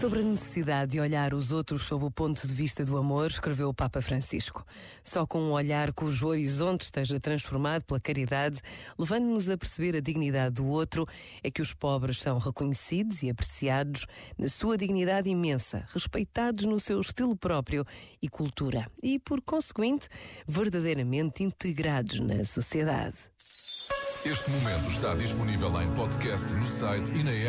Sobre a necessidade de olhar os outros sob o ponto de vista do amor, escreveu o Papa Francisco. Só com um olhar cujo horizonte esteja transformado pela caridade, levando-nos a perceber a dignidade do outro, é que os pobres são reconhecidos e apreciados na sua dignidade imensa, respeitados no seu estilo próprio e cultura, e, por conseguinte, verdadeiramente integrados na sociedade. Este momento está disponível em podcast no site e na app.